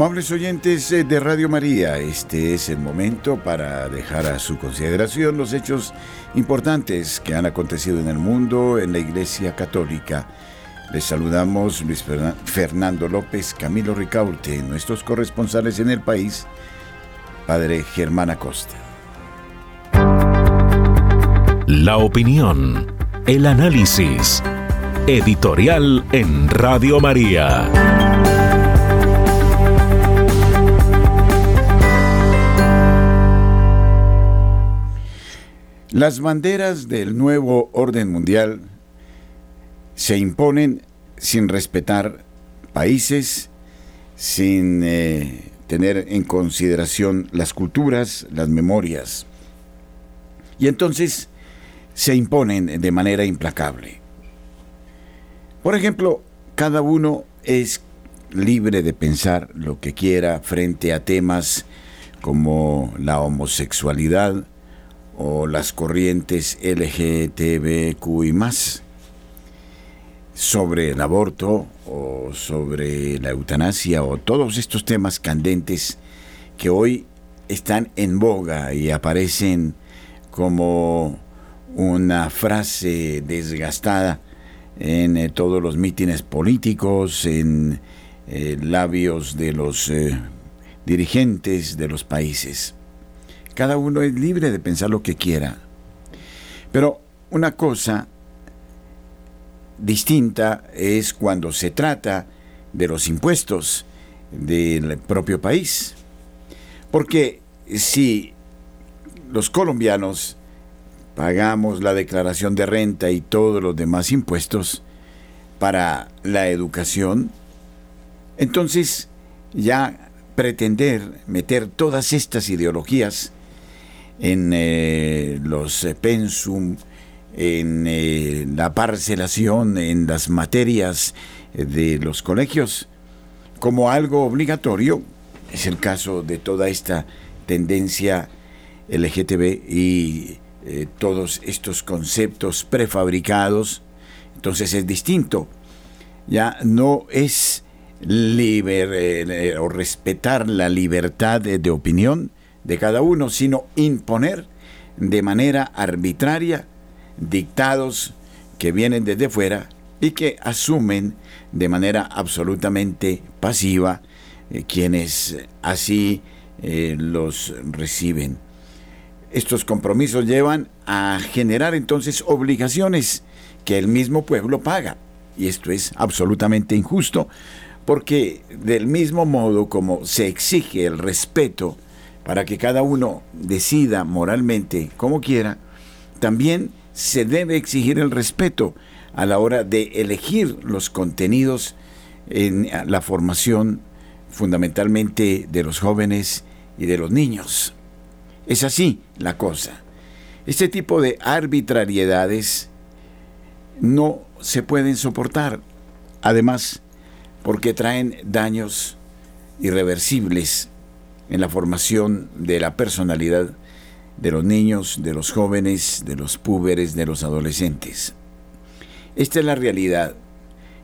Amables oyentes eh, de Radio María, este es el momento para dejar a su consideración los hechos importantes que han acontecido en el mundo, en la Iglesia Católica. Les saludamos Luis Fernando López, Camilo Ricaurte, nuestros corresponsales en el país, Padre Germán Acosta. La opinión, el análisis, editorial en Radio María. Las banderas del nuevo orden mundial se imponen sin respetar países, sin eh, tener en consideración las culturas, las memorias. Y entonces se imponen de manera implacable. Por ejemplo, cada uno es libre de pensar lo que quiera frente a temas como la homosexualidad, o las corrientes LGTBQ y más sobre el aborto o sobre la eutanasia o todos estos temas candentes que hoy están en boga y aparecen como una frase desgastada en eh, todos los mítines políticos, en eh, labios de los eh, dirigentes de los países. Cada uno es libre de pensar lo que quiera. Pero una cosa distinta es cuando se trata de los impuestos del propio país. Porque si los colombianos pagamos la declaración de renta y todos los demás impuestos para la educación, entonces ya pretender meter todas estas ideologías en eh, los eh, pensum, en eh, la parcelación, en las materias de los colegios, como algo obligatorio. Es el caso de toda esta tendencia LGTB y todos estos conceptos prefabricados. Entonces es distinto. Ya no es liber, o respetar la libertad de opinión, de cada uno, sino imponer de manera arbitraria dictados que vienen desde fuera y que asumen de manera absolutamente pasiva eh, quienes así eh, los reciben. Estos compromisos llevan a generar entonces obligaciones que el mismo pueblo paga. Y esto es absolutamente injusto porque del mismo modo como se exige el respeto para que cada uno decida moralmente como quiera, también se debe exigir el respeto a la hora de elegir los contenidos en la formación fundamentalmente de los jóvenes y de los niños. Es así la cosa. Este tipo de arbitrariedades no se pueden soportar, además porque traen daños irreversibles en la formación de la personalidad de los niños, de los jóvenes, de los púberes, de los adolescentes. Esta es la realidad.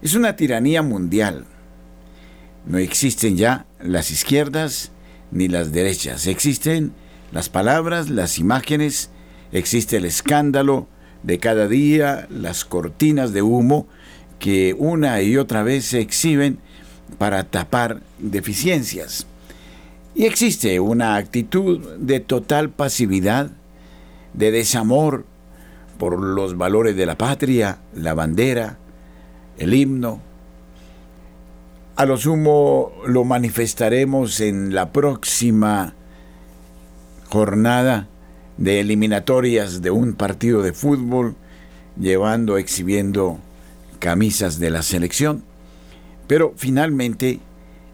Es una tiranía mundial. No existen ya las izquierdas ni las derechas. Existen las palabras, las imágenes, existe el escándalo de cada día, las cortinas de humo que una y otra vez se exhiben para tapar deficiencias. Y existe una actitud de total pasividad, de desamor por los valores de la patria, la bandera, el himno. A lo sumo lo manifestaremos en la próxima jornada de eliminatorias de un partido de fútbol, llevando, exhibiendo camisas de la selección. Pero finalmente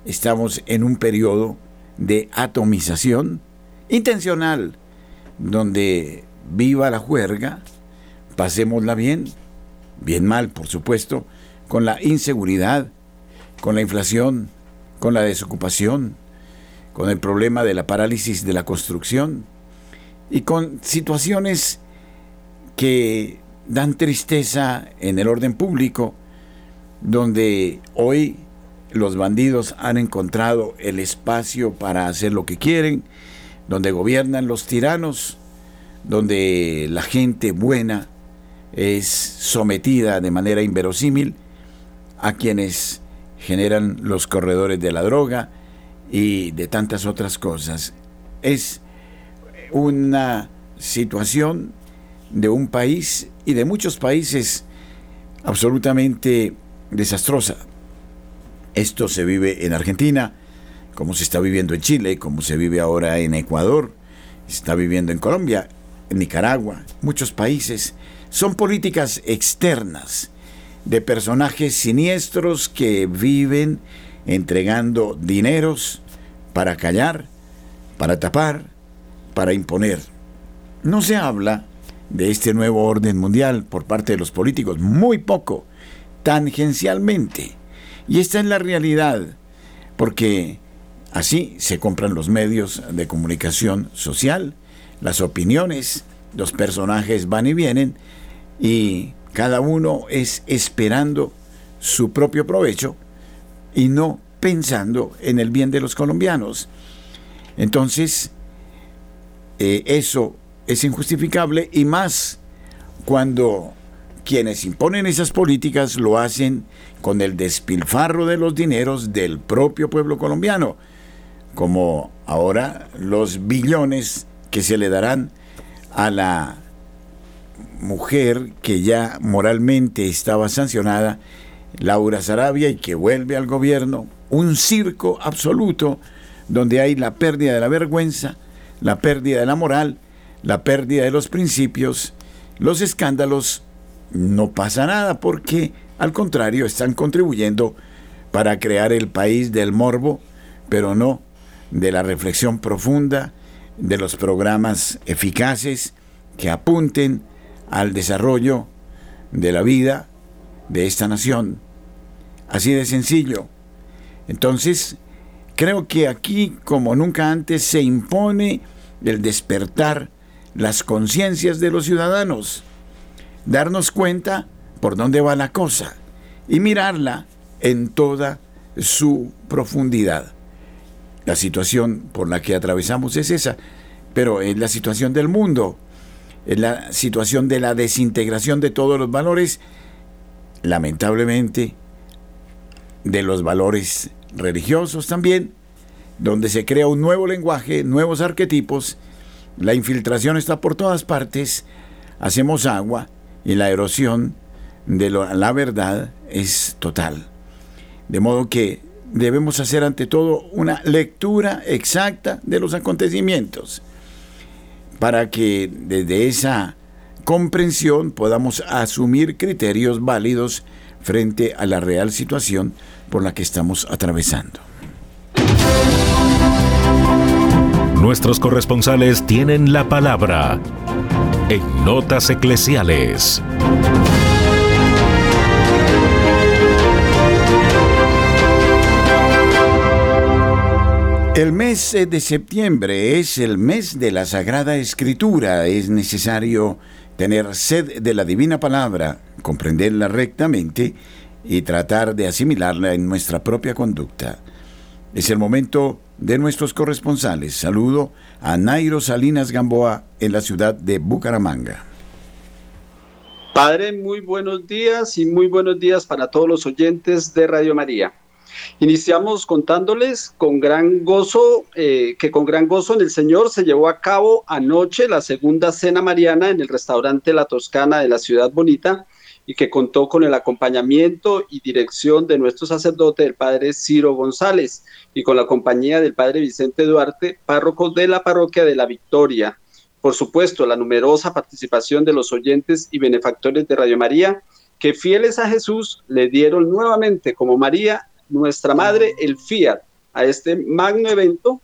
estamos en un periodo de atomización intencional, donde viva la juerga, pasémosla bien, bien mal, por supuesto, con la inseguridad, con la inflación, con la desocupación, con el problema de la parálisis de la construcción y con situaciones que dan tristeza en el orden público, donde hoy los bandidos han encontrado el espacio para hacer lo que quieren, donde gobiernan los tiranos, donde la gente buena es sometida de manera inverosímil a quienes generan los corredores de la droga y de tantas otras cosas. Es una situación de un país y de muchos países absolutamente desastrosa. Esto se vive en Argentina, como se está viviendo en Chile, como se vive ahora en Ecuador, se está viviendo en Colombia, en Nicaragua, muchos países. Son políticas externas de personajes siniestros que viven entregando dineros para callar, para tapar, para imponer. No se habla de este nuevo orden mundial por parte de los políticos, muy poco, tangencialmente. Y esta es la realidad, porque así se compran los medios de comunicación social, las opiniones, los personajes van y vienen, y cada uno es esperando su propio provecho y no pensando en el bien de los colombianos. Entonces, eh, eso es injustificable y más cuando quienes imponen esas políticas lo hacen con el despilfarro de los dineros del propio pueblo colombiano, como ahora los billones que se le darán a la mujer que ya moralmente estaba sancionada, Laura Sarabia, y que vuelve al gobierno, un circo absoluto donde hay la pérdida de la vergüenza, la pérdida de la moral, la pérdida de los principios, los escándalos, no pasa nada porque al contrario están contribuyendo para crear el país del morbo, pero no de la reflexión profunda, de los programas eficaces que apunten al desarrollo de la vida de esta nación. Así de sencillo. Entonces, creo que aquí, como nunca antes, se impone el despertar las conciencias de los ciudadanos, darnos cuenta por dónde va la cosa y mirarla en toda su profundidad. La situación por la que atravesamos es esa, pero es la situación del mundo, es la situación de la desintegración de todos los valores, lamentablemente, de los valores religiosos también, donde se crea un nuevo lenguaje, nuevos arquetipos, la infiltración está por todas partes, hacemos agua y la erosión de la verdad es total. De modo que debemos hacer ante todo una lectura exacta de los acontecimientos para que desde esa comprensión podamos asumir criterios válidos frente a la real situación por la que estamos atravesando. Nuestros corresponsales tienen la palabra en Notas Eclesiales. El mes de septiembre es el mes de la Sagrada Escritura. Es necesario tener sed de la divina palabra, comprenderla rectamente y tratar de asimilarla en nuestra propia conducta. Es el momento de nuestros corresponsales. Saludo a Nairo Salinas Gamboa en la ciudad de Bucaramanga. Padre, muy buenos días y muy buenos días para todos los oyentes de Radio María. Iniciamos contándoles con gran gozo, eh, que con gran gozo en el Señor se llevó a cabo anoche la segunda cena mariana en el restaurante La Toscana de la Ciudad Bonita, y que contó con el acompañamiento y dirección de nuestro sacerdote, el padre Ciro González, y con la compañía del padre Vicente Duarte, párroco de la parroquia de la Victoria. por supuesto, la numerosa participación de los oyentes y benefactores de Radio María, que fieles a Jesús le dieron nuevamente como María, nuestra Madre, el fiat a este magno evento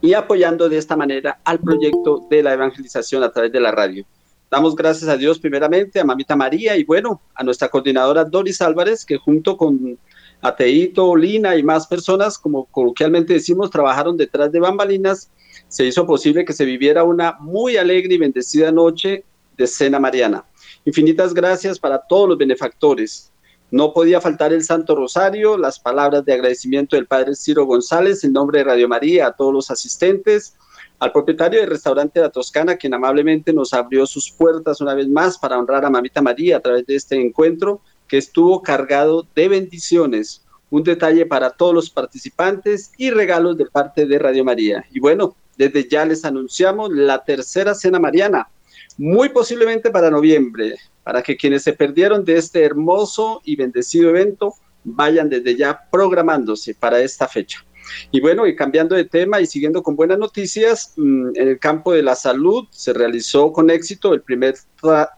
y apoyando de esta manera al proyecto de la evangelización a través de la radio. Damos gracias a Dios primeramente, a Mamita María y bueno, a nuestra coordinadora Doris Álvarez, que junto con Ateito, Lina y más personas, como coloquialmente decimos, trabajaron detrás de bambalinas, se hizo posible que se viviera una muy alegre y bendecida noche de cena mariana. Infinitas gracias para todos los benefactores, no podía faltar el Santo Rosario, las palabras de agradecimiento del Padre Ciro González en nombre de Radio María a todos los asistentes, al propietario del restaurante La Toscana, quien amablemente nos abrió sus puertas una vez más para honrar a Mamita María a través de este encuentro que estuvo cargado de bendiciones. Un detalle para todos los participantes y regalos de parte de Radio María. Y bueno, desde ya les anunciamos la tercera cena mariana, muy posiblemente para noviembre para que quienes se perdieron de este hermoso y bendecido evento vayan desde ya programándose para esta fecha. Y bueno, y cambiando de tema y siguiendo con buenas noticias, mm, en el campo de la salud se realizó con éxito el primer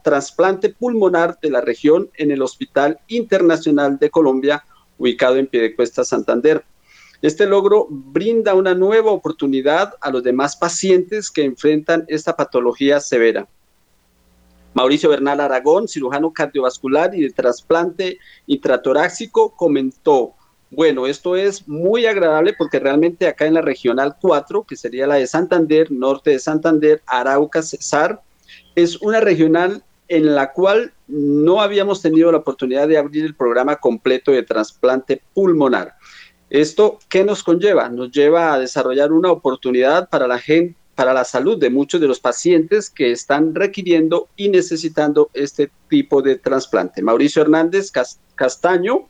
trasplante pulmonar de la región en el Hospital Internacional de Colombia, ubicado en Piedecuesta, Santander. Este logro brinda una nueva oportunidad a los demás pacientes que enfrentan esta patología severa. Mauricio Bernal Aragón, cirujano cardiovascular y de trasplante intratoráxico, comentó, bueno, esto es muy agradable porque realmente acá en la regional 4, que sería la de Santander, norte de Santander, Arauca, Cesar, es una regional en la cual no habíamos tenido la oportunidad de abrir el programa completo de trasplante pulmonar. ¿Esto qué nos conlleva? Nos lleva a desarrollar una oportunidad para la gente para la salud de muchos de los pacientes que están requiriendo y necesitando este tipo de trasplante. Mauricio Hernández Castaño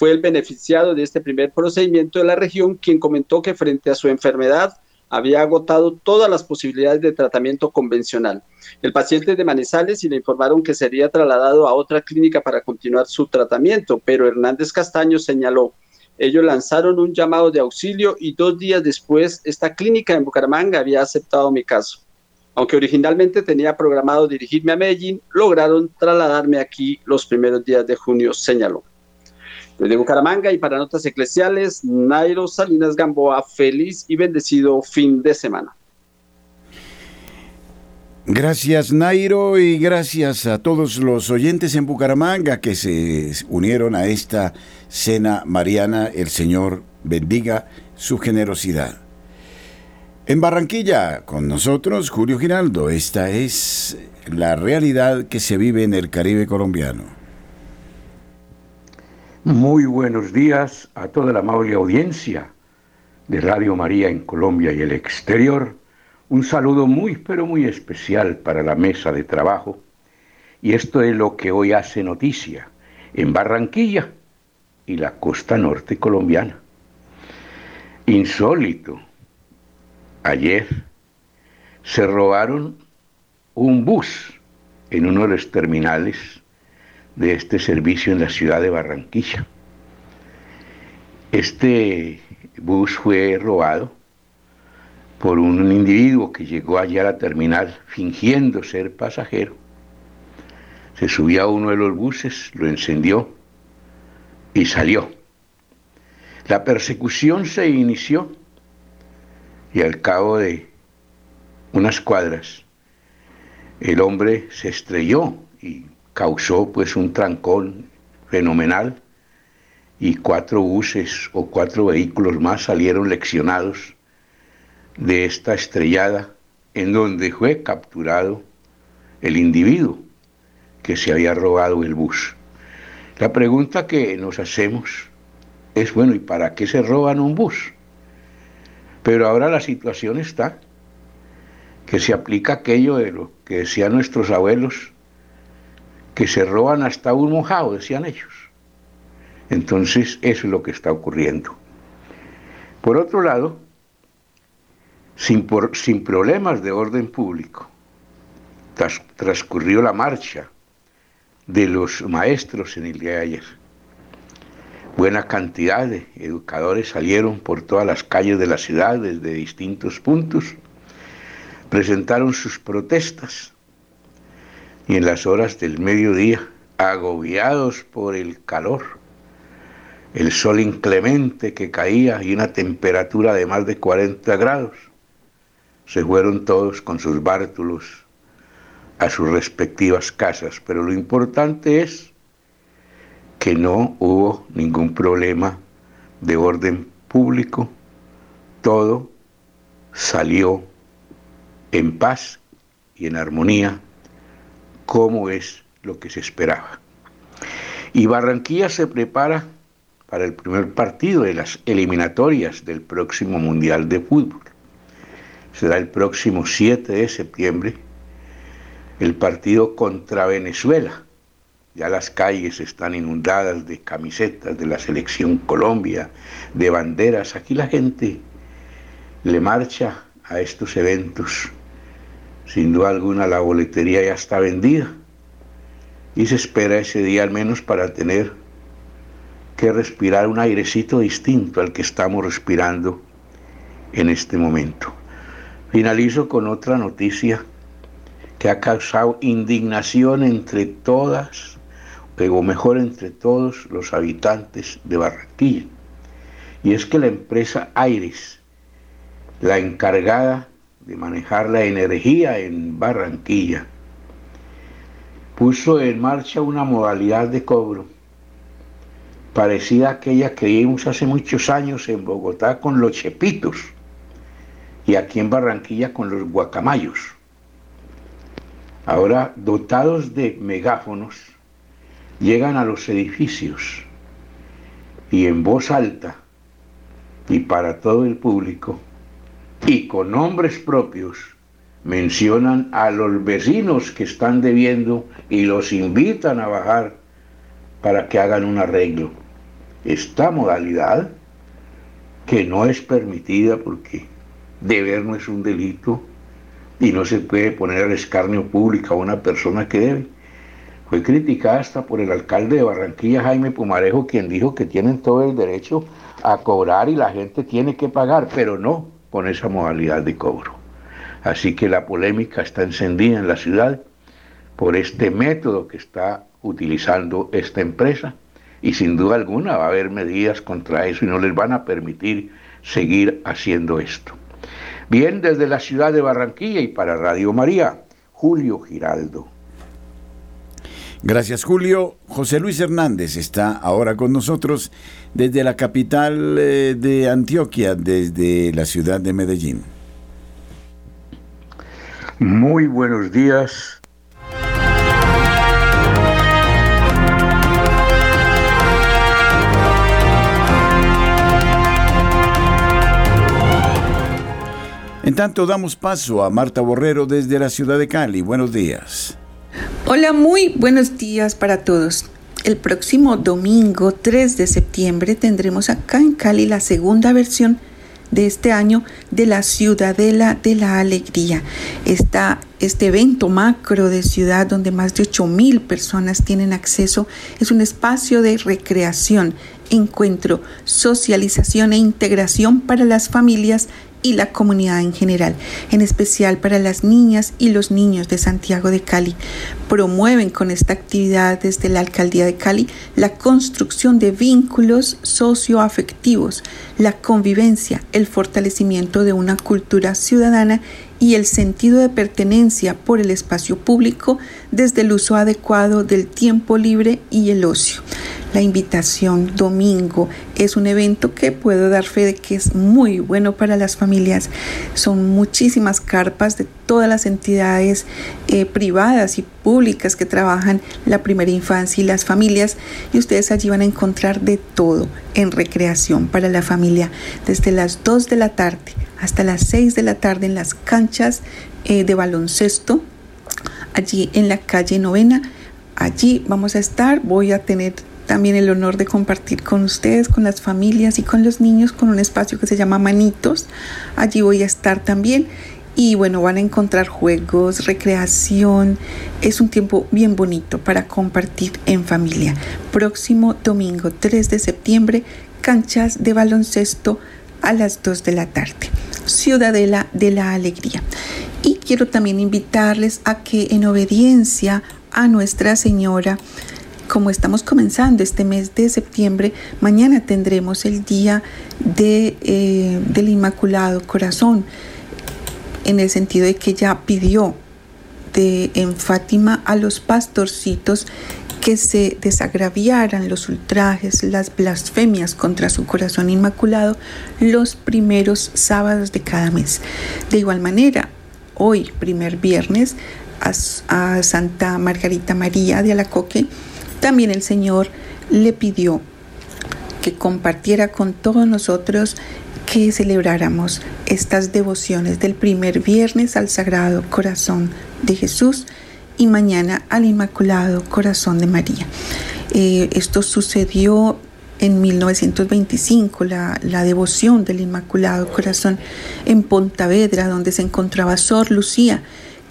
fue el beneficiado de este primer procedimiento de la región, quien comentó que frente a su enfermedad había agotado todas las posibilidades de tratamiento convencional. El paciente de Manizales y le informaron que sería trasladado a otra clínica para continuar su tratamiento, pero Hernández Castaño señaló ellos lanzaron un llamado de auxilio y dos días después esta clínica en Bucaramanga había aceptado mi caso. Aunque originalmente tenía programado dirigirme a Medellín, lograron trasladarme aquí los primeros días de junio, señaló. Desde Bucaramanga y para notas eclesiales, Nairo Salinas Gamboa, feliz y bendecido fin de semana. Gracias Nairo y gracias a todos los oyentes en Bucaramanga que se unieron a esta cena mariana. El Señor bendiga su generosidad. En Barranquilla, con nosotros, Julio Giraldo. Esta es la realidad que se vive en el Caribe colombiano. Muy buenos días a toda la amable audiencia de Radio María en Colombia y el exterior un saludo muy, pero muy especial para la mesa de trabajo. Y esto es lo que hoy hace noticia en Barranquilla y la costa norte colombiana. Insólito. Ayer se robaron un bus en uno de los terminales de este servicio en la ciudad de Barranquilla. Este bus fue robado por un individuo que llegó allá a la terminal fingiendo ser pasajero. Se subió a uno de los buses, lo encendió y salió. La persecución se inició y al cabo de unas cuadras el hombre se estrelló y causó pues un trancón fenomenal y cuatro buses o cuatro vehículos más salieron leccionados de esta estrellada en donde fue capturado el individuo que se había robado el bus. La pregunta que nos hacemos es, bueno, ¿y para qué se roban un bus? Pero ahora la situación está que se aplica aquello de lo que decían nuestros abuelos, que se roban hasta un mojado, decían ellos. Entonces, eso es lo que está ocurriendo. Por otro lado, sin, sin problemas de orden público. transcurrió la marcha de los maestros en el día de ayer. Buena cantidad de educadores salieron por todas las calles de la ciudad desde distintos puntos, presentaron sus protestas y en las horas del mediodía, agobiados por el calor, el sol inclemente que caía y una temperatura de más de 40 grados, se fueron todos con sus bártulos a sus respectivas casas. Pero lo importante es que no hubo ningún problema de orden público, todo salió en paz y en armonía como es lo que se esperaba. Y Barranquilla se prepara para el primer partido de las eliminatorias del próximo Mundial de Fútbol. Será el próximo 7 de septiembre el partido contra Venezuela. Ya las calles están inundadas de camisetas de la selección Colombia, de banderas. Aquí la gente le marcha a estos eventos. Sin duda alguna la boletería ya está vendida y se espera ese día al menos para tener que respirar un airecito distinto al que estamos respirando en este momento. Finalizo con otra noticia que ha causado indignación entre todas, o mejor entre todos los habitantes de Barranquilla. Y es que la empresa Aires, la encargada de manejar la energía en Barranquilla, puso en marcha una modalidad de cobro parecida a aquella que vimos hace muchos años en Bogotá con los chepitos y aquí en Barranquilla con los guacamayos. Ahora, dotados de megáfonos, llegan a los edificios y en voz alta y para todo el público y con nombres propios mencionan a los vecinos que están debiendo y los invitan a bajar para que hagan un arreglo. Esta modalidad, que no es permitida porque deber no es un delito, y no se puede poner al escarnio público a una persona que debe. Fue criticada hasta por el alcalde de Barranquilla, Jaime Pumarejo, quien dijo que tienen todo el derecho a cobrar y la gente tiene que pagar, pero no con esa modalidad de cobro. Así que la polémica está encendida en la ciudad por este método que está utilizando esta empresa y sin duda alguna va a haber medidas contra eso y no les van a permitir seguir haciendo esto. Bien, desde la ciudad de Barranquilla y para Radio María, Julio Giraldo. Gracias Julio. José Luis Hernández está ahora con nosotros desde la capital eh, de Antioquia, desde la ciudad de Medellín. Muy buenos días En tanto, damos paso a Marta Borrero desde la ciudad de Cali. Buenos días. Hola, muy buenos días para todos. El próximo domingo 3 de septiembre tendremos acá en Cali la segunda versión de este año de la Ciudadela de la Alegría. Está este evento macro de ciudad donde más de 8 mil personas tienen acceso. Es un espacio de recreación, encuentro, socialización e integración para las familias y la comunidad en general, en especial para las niñas y los niños de Santiago de Cali. Promueven con esta actividad desde la Alcaldía de Cali la construcción de vínculos socioafectivos, la convivencia, el fortalecimiento de una cultura ciudadana y el sentido de pertenencia por el espacio público desde el uso adecuado del tiempo libre y el ocio. La invitación domingo es un evento que puedo dar fe de que es muy bueno para las familias. Son muchísimas carpas de todas las entidades eh, privadas y públicas que trabajan la primera infancia y las familias y ustedes allí van a encontrar de todo en recreación para la familia desde las 2 de la tarde hasta las 6 de la tarde en las canchas eh, de baloncesto, allí en la calle novena. Allí vamos a estar, voy a tener también el honor de compartir con ustedes, con las familias y con los niños, con un espacio que se llama Manitos. Allí voy a estar también. Y bueno, van a encontrar juegos, recreación. Es un tiempo bien bonito para compartir en familia. Próximo domingo 3 de septiembre, canchas de baloncesto a las 2 de la tarde. Ciudadela de la Alegría. Y quiero también invitarles a que en obediencia a Nuestra Señora, como estamos comenzando este mes de septiembre, mañana tendremos el día de, eh, del Inmaculado Corazón, en el sentido de que ella pidió de, en Fátima a los pastorcitos que se desagraviaran los ultrajes, las blasfemias contra su corazón inmaculado los primeros sábados de cada mes. De igual manera, hoy, primer viernes, a Santa Margarita María de Alacoque, también el Señor le pidió que compartiera con todos nosotros que celebráramos estas devociones del primer viernes al Sagrado Corazón de Jesús y mañana al Inmaculado Corazón de María. Eh, esto sucedió en 1925, la, la, devoción del Inmaculado Corazón en Pontavedra, donde se encontraba Sor Lucía,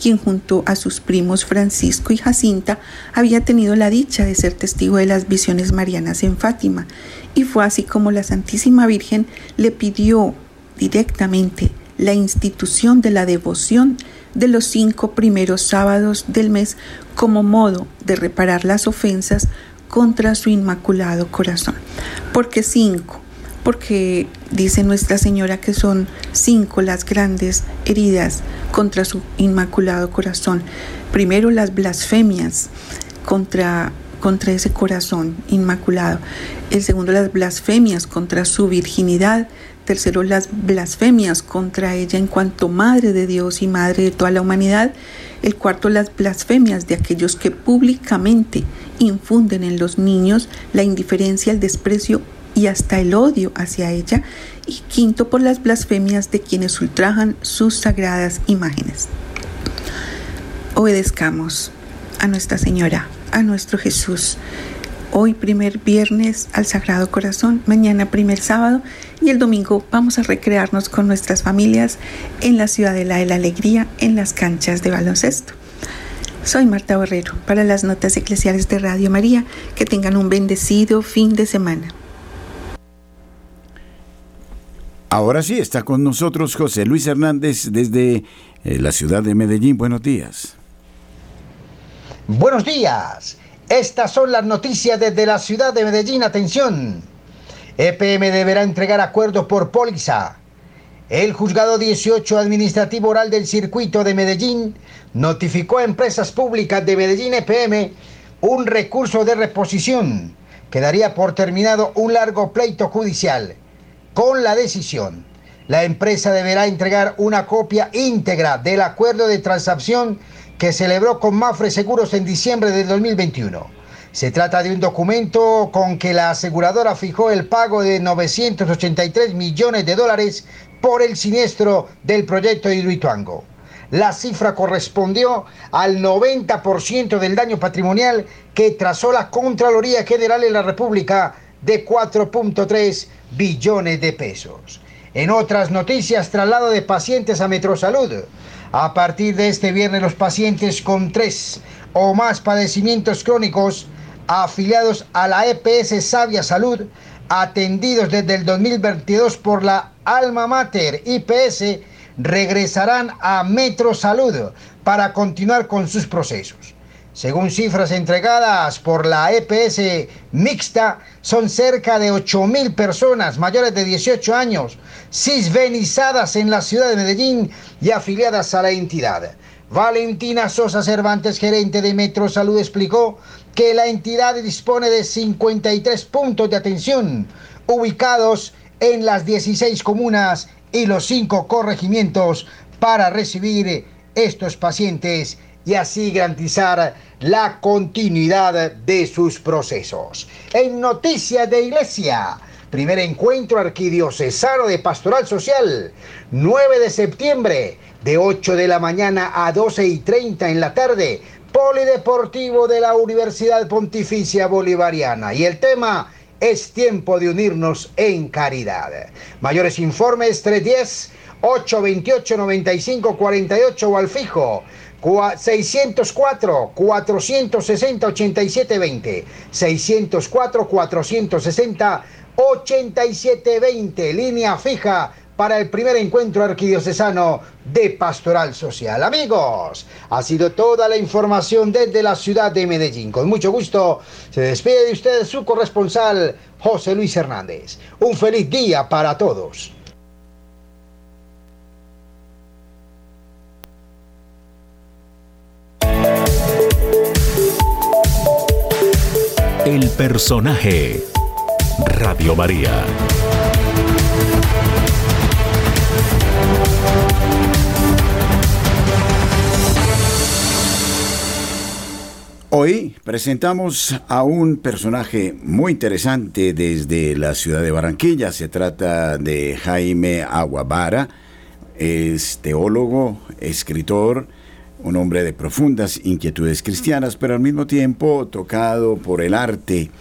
quien junto a sus primos Francisco y Jacinta había tenido la dicha de ser testigo de las visiones marianas en Fátima, y fue así como la Santísima Virgen le pidió directamente la institución de la devoción de los cinco primeros sábados del mes como modo de reparar las ofensas contra su inmaculado corazón. ¿Por qué cinco? Porque dice Nuestra Señora que son cinco las grandes heridas contra su inmaculado corazón. Primero las blasfemias contra, contra ese corazón inmaculado. El segundo las blasfemias contra su virginidad. Tercero las blasfemias contra ella en cuanto madre de Dios y madre de toda la humanidad. El cuarto las blasfemias de aquellos que públicamente infunden en los niños la indiferencia, el desprecio y hasta el odio hacia ella, y quinto por las blasfemias de quienes ultrajan sus sagradas imágenes. Obedezcamos a Nuestra Señora, a nuestro Jesús. Hoy primer viernes al Sagrado Corazón, mañana primer sábado y el domingo vamos a recrearnos con nuestras familias en la Ciudadela de la Alegría, en las canchas de baloncesto. Soy Marta Borrero para las notas eclesiales de Radio María. Que tengan un bendecido fin de semana. Ahora sí, está con nosotros José Luis Hernández desde eh, la ciudad de Medellín. Buenos días. Buenos días. Estas son las noticias desde la ciudad de Medellín. Atención. EPM deberá entregar acuerdo por póliza. El juzgado 18 administrativo oral del circuito de Medellín notificó a empresas públicas de Medellín EPM un recurso de reposición que daría por terminado un largo pleito judicial. Con la decisión, la empresa deberá entregar una copia íntegra del acuerdo de transacción que celebró con Mafre Seguros en diciembre del 2021. Se trata de un documento con que la aseguradora fijó el pago de 983 millones de dólares por el siniestro del proyecto Hidroituango. La cifra correspondió al 90% del daño patrimonial que trazó la Contraloría General en la República de 4.3 billones de pesos. En otras noticias, traslado de pacientes a Metrosalud. A partir de este viernes, los pacientes con tres o más padecimientos crónicos afiliados a la EPS Sabia Salud, atendidos desde el 2022 por la Alma Mater IPS, regresarán a Metrosalud para continuar con sus procesos. Según cifras entregadas por la EPS mixta, son cerca de 8.000 personas mayores de 18 años cisvenizadas en la ciudad de Medellín y afiliadas a la entidad. Valentina Sosa Cervantes, gerente de Metro Salud, explicó que la entidad dispone de 53 puntos de atención ubicados en las 16 comunas y los 5 corregimientos para recibir estos pacientes y así garantizar la continuidad de sus procesos. En Noticias de Iglesia, primer encuentro arquidiocesano de Pastoral Social, 9 de septiembre, de 8 de la mañana a 12 y 30 en la tarde, Polideportivo de la Universidad Pontificia Bolivariana. Y el tema es tiempo de unirnos en caridad. Mayores informes 310 828 9548 o al fijo 604 460 8720 604 460 8720 línea fija para el primer encuentro arquidiocesano de Pastoral Social. Amigos, ha sido toda la información desde la ciudad de Medellín. Con mucho gusto se despide de ustedes su corresponsal José Luis Hernández. Un feliz día para todos. El personaje. Radio María. Hoy presentamos a un personaje muy interesante desde la ciudad de Barranquilla. Se trata de Jaime Aguabara. Es teólogo, escritor, un hombre de profundas inquietudes cristianas, pero al mismo tiempo tocado por el arte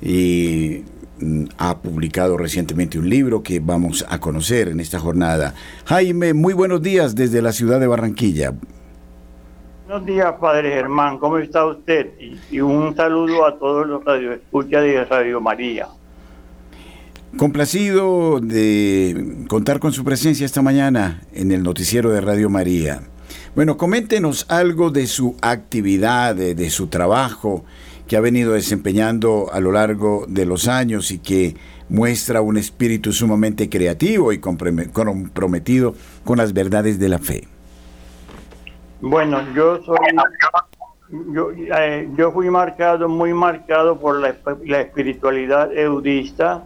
y mm, ha publicado recientemente un libro que vamos a conocer en esta jornada. Jaime, muy buenos días desde la ciudad de Barranquilla. Buenos días, Padre Germán, ¿cómo está usted? Y, un saludo a todos los radioescuchas de Radio María. Complacido de contar con su presencia esta mañana en el noticiero de Radio María. Bueno, coméntenos algo de su actividad, de, su trabajo que ha venido desempeñando a lo largo de los años y que muestra un espíritu sumamente creativo y comprometido con las verdades de la fe. Bueno, yo soy, yo, eh, yo fui marcado, muy marcado por la, espiritualidad eudista.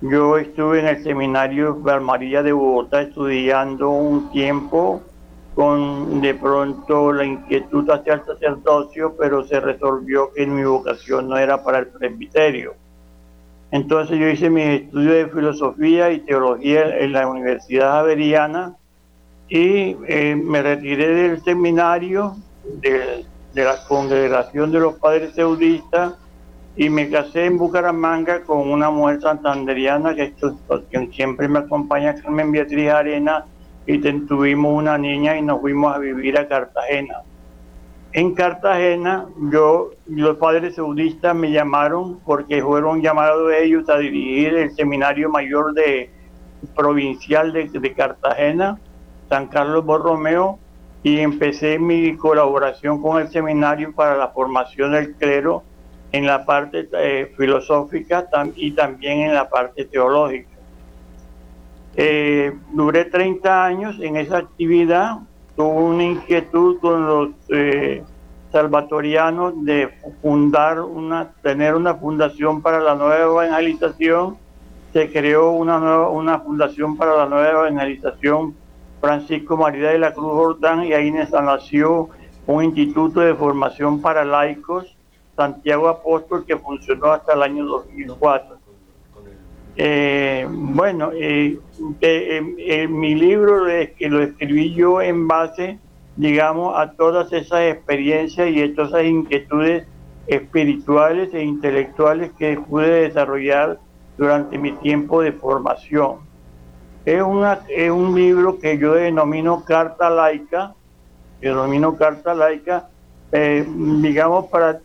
Yo estuve en el seminario María de Bogotá estudiando un tiempo con de pronto la inquietud hacia el sacerdocio, pero se resolvió que mi vocación no era para el presbiterio. Entonces yo hice mis estudios de filosofía y teología en la Universidad Javeriana y eh, me retiré del seminario de, la congregación de los padres seudistas y me casé en Bucaramanga con una mujer santanderiana que, que siempre me acompaña, Carmen Beatriz Arena, y tuvimos una niña y nos fuimos a vivir a Cartagena. En Cartagena, yo, los padres seudistas me llamaron porque fueron llamados ellos a dirigir el seminario mayor de provincial de, de Cartagena, San Carlos Borromeo, y empecé mi colaboración con el seminario para la formación del clero en la parte eh, filosófica y también en la parte teológica. Eh, duré 30 años en esa actividad, tuve una inquietud con los eh, salvatorianos de fundar una, tener una fundación para la nueva evangelización. Se creó una nueva, una fundación para la nueva evangelización Francisco María de la Cruz Jordán y ahí nació un instituto de formación para laicos, Santiago Apóstol, que funcionó hasta el año 2004. Eh, bueno, eh, eh, mi libro lo escribí yo en base, digamos, a todas esas experiencias y a todas esas inquietudes espirituales e intelectuales que pude desarrollar durante mi tiempo de formación. Es, una, es un libro que yo denomino carta laica, que denomino carta laica, digamos, para,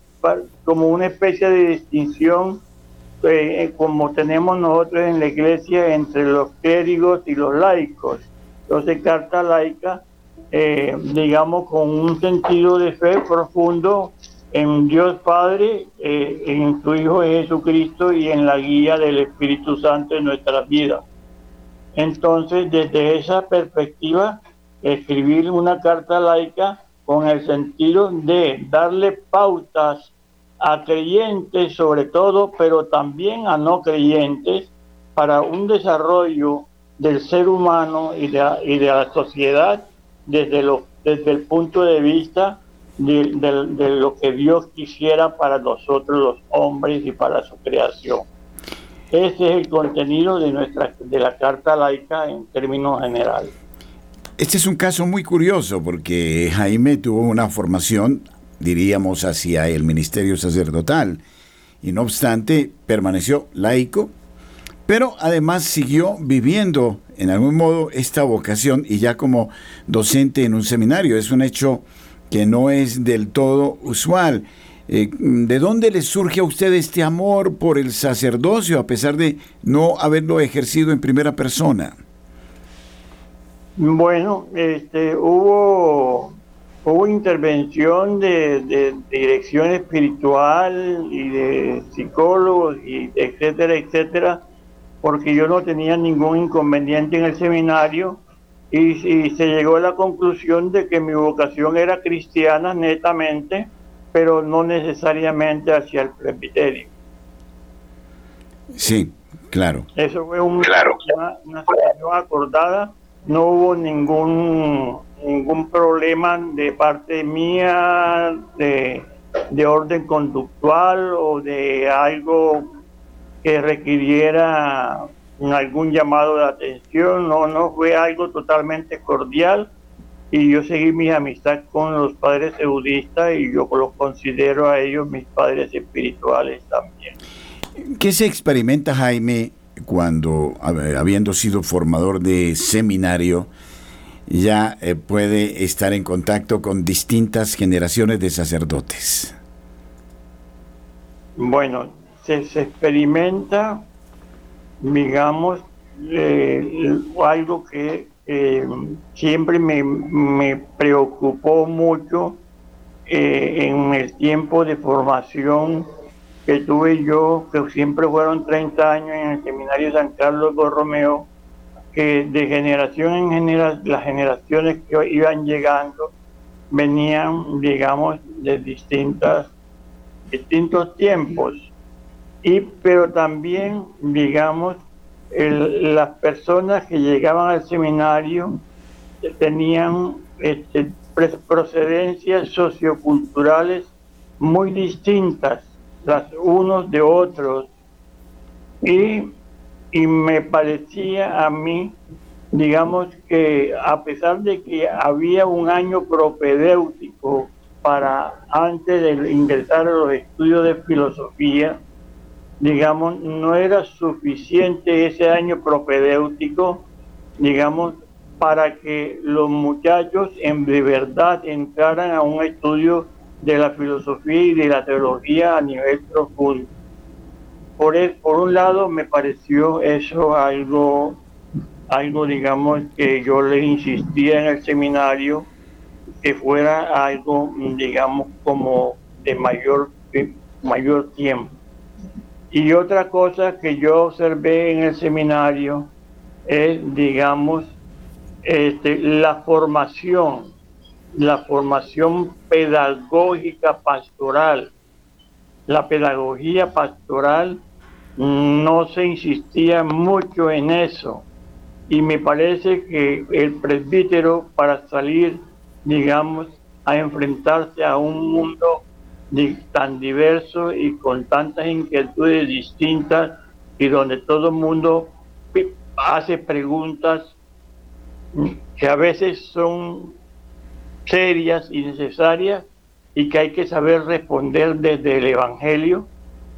como una especie de distinción eh, como tenemos nosotros en la iglesia entre los clérigos y los laicos. Entonces, carta laica, eh, digamos, con un sentido de fe profundo en Dios Padre, eh, en su Hijo Jesucristo y en la guía del Espíritu Santo en nuestras vidas. Entonces, desde esa perspectiva, escribir una carta laica con el sentido de darle pautas a creyentes sobre todo, pero también a no creyentes, para un desarrollo del ser humano y de, la sociedad desde, el punto de vista de, de, lo que Dios quisiera para nosotros los hombres y para su creación. Ese es el contenido de, nuestra, de la Carta Laica en términos generales. Este es un caso muy curioso porque Jaime tuvo una formación diríamos, hacia el ministerio sacerdotal. Y no obstante, permaneció laico, pero además siguió viviendo en algún modo esta vocación y ya como docente en un seminario. Es un hecho que no es del todo usual. Eh, ¿De dónde le surge a usted este amor por el sacerdocio a pesar de no haberlo ejercido en primera persona? Bueno, este, hubo, hubo intervención de, dirección espiritual y de psicólogos, y etcétera, etcétera, porque yo no tenía ningún inconveniente en el seminario y, se llegó a la conclusión de que mi vocación era cristiana netamente, pero no necesariamente hacia el presbiterio. Sí, claro. Eso fue un, una, una situación acordada, no hubo ningún, ningún problema de parte mía de, de orden conductual o de algo que requiriera algún llamado de atención, no, no fue algo totalmente cordial y yo seguí mi amistad con los padres eudistas y yo los considero a ellos mis padres espirituales también. ¿Qué se experimenta Jaime cuando, habiendo sido formador de seminario, ya eh, puede estar en contacto con distintas generaciones de sacerdotes? Bueno, se, experimenta digamos, eh, algo que eh, siempre me, preocupó mucho eh, en el tiempo de formación que tuve yo, que siempre fueron 30 años en el Seminario San Carlos Borromeo, que de generación en generación, las generaciones que iban llegando venían, digamos, de distintas, distintos tiempos. Y pero también digamos las personas que llegaban al seminario tenían este, procedencias socioculturales muy distintas las unos de otros. Y, y me parecía a mí digamos que a pesar de que había un año propedéutico para antes de ingresar a los estudios de filosofía digamos, no era suficiente ese año propedéutico, digamos, para que los muchachos en verdad entraran a un estudio de la filosofía y de la teología a nivel profundo. Por, por un lado me pareció eso algo, algo, digamos, que yo le insistía en el seminario, que fuera algo, digamos, como de mayor, mayor tiempo. Y otra cosa que yo observé en el seminario es, digamos, este, la formación, la formación pedagógica pastoral. La pedagogía pastoral no se insistía mucho en eso. Y me parece que el presbítero para salir, digamos, a enfrentarse a un mundo tan diverso y con tantas inquietudes distintas y donde todo el mundo hace preguntas que a veces son serias y necesarias y que hay que saber responder desde el Evangelio,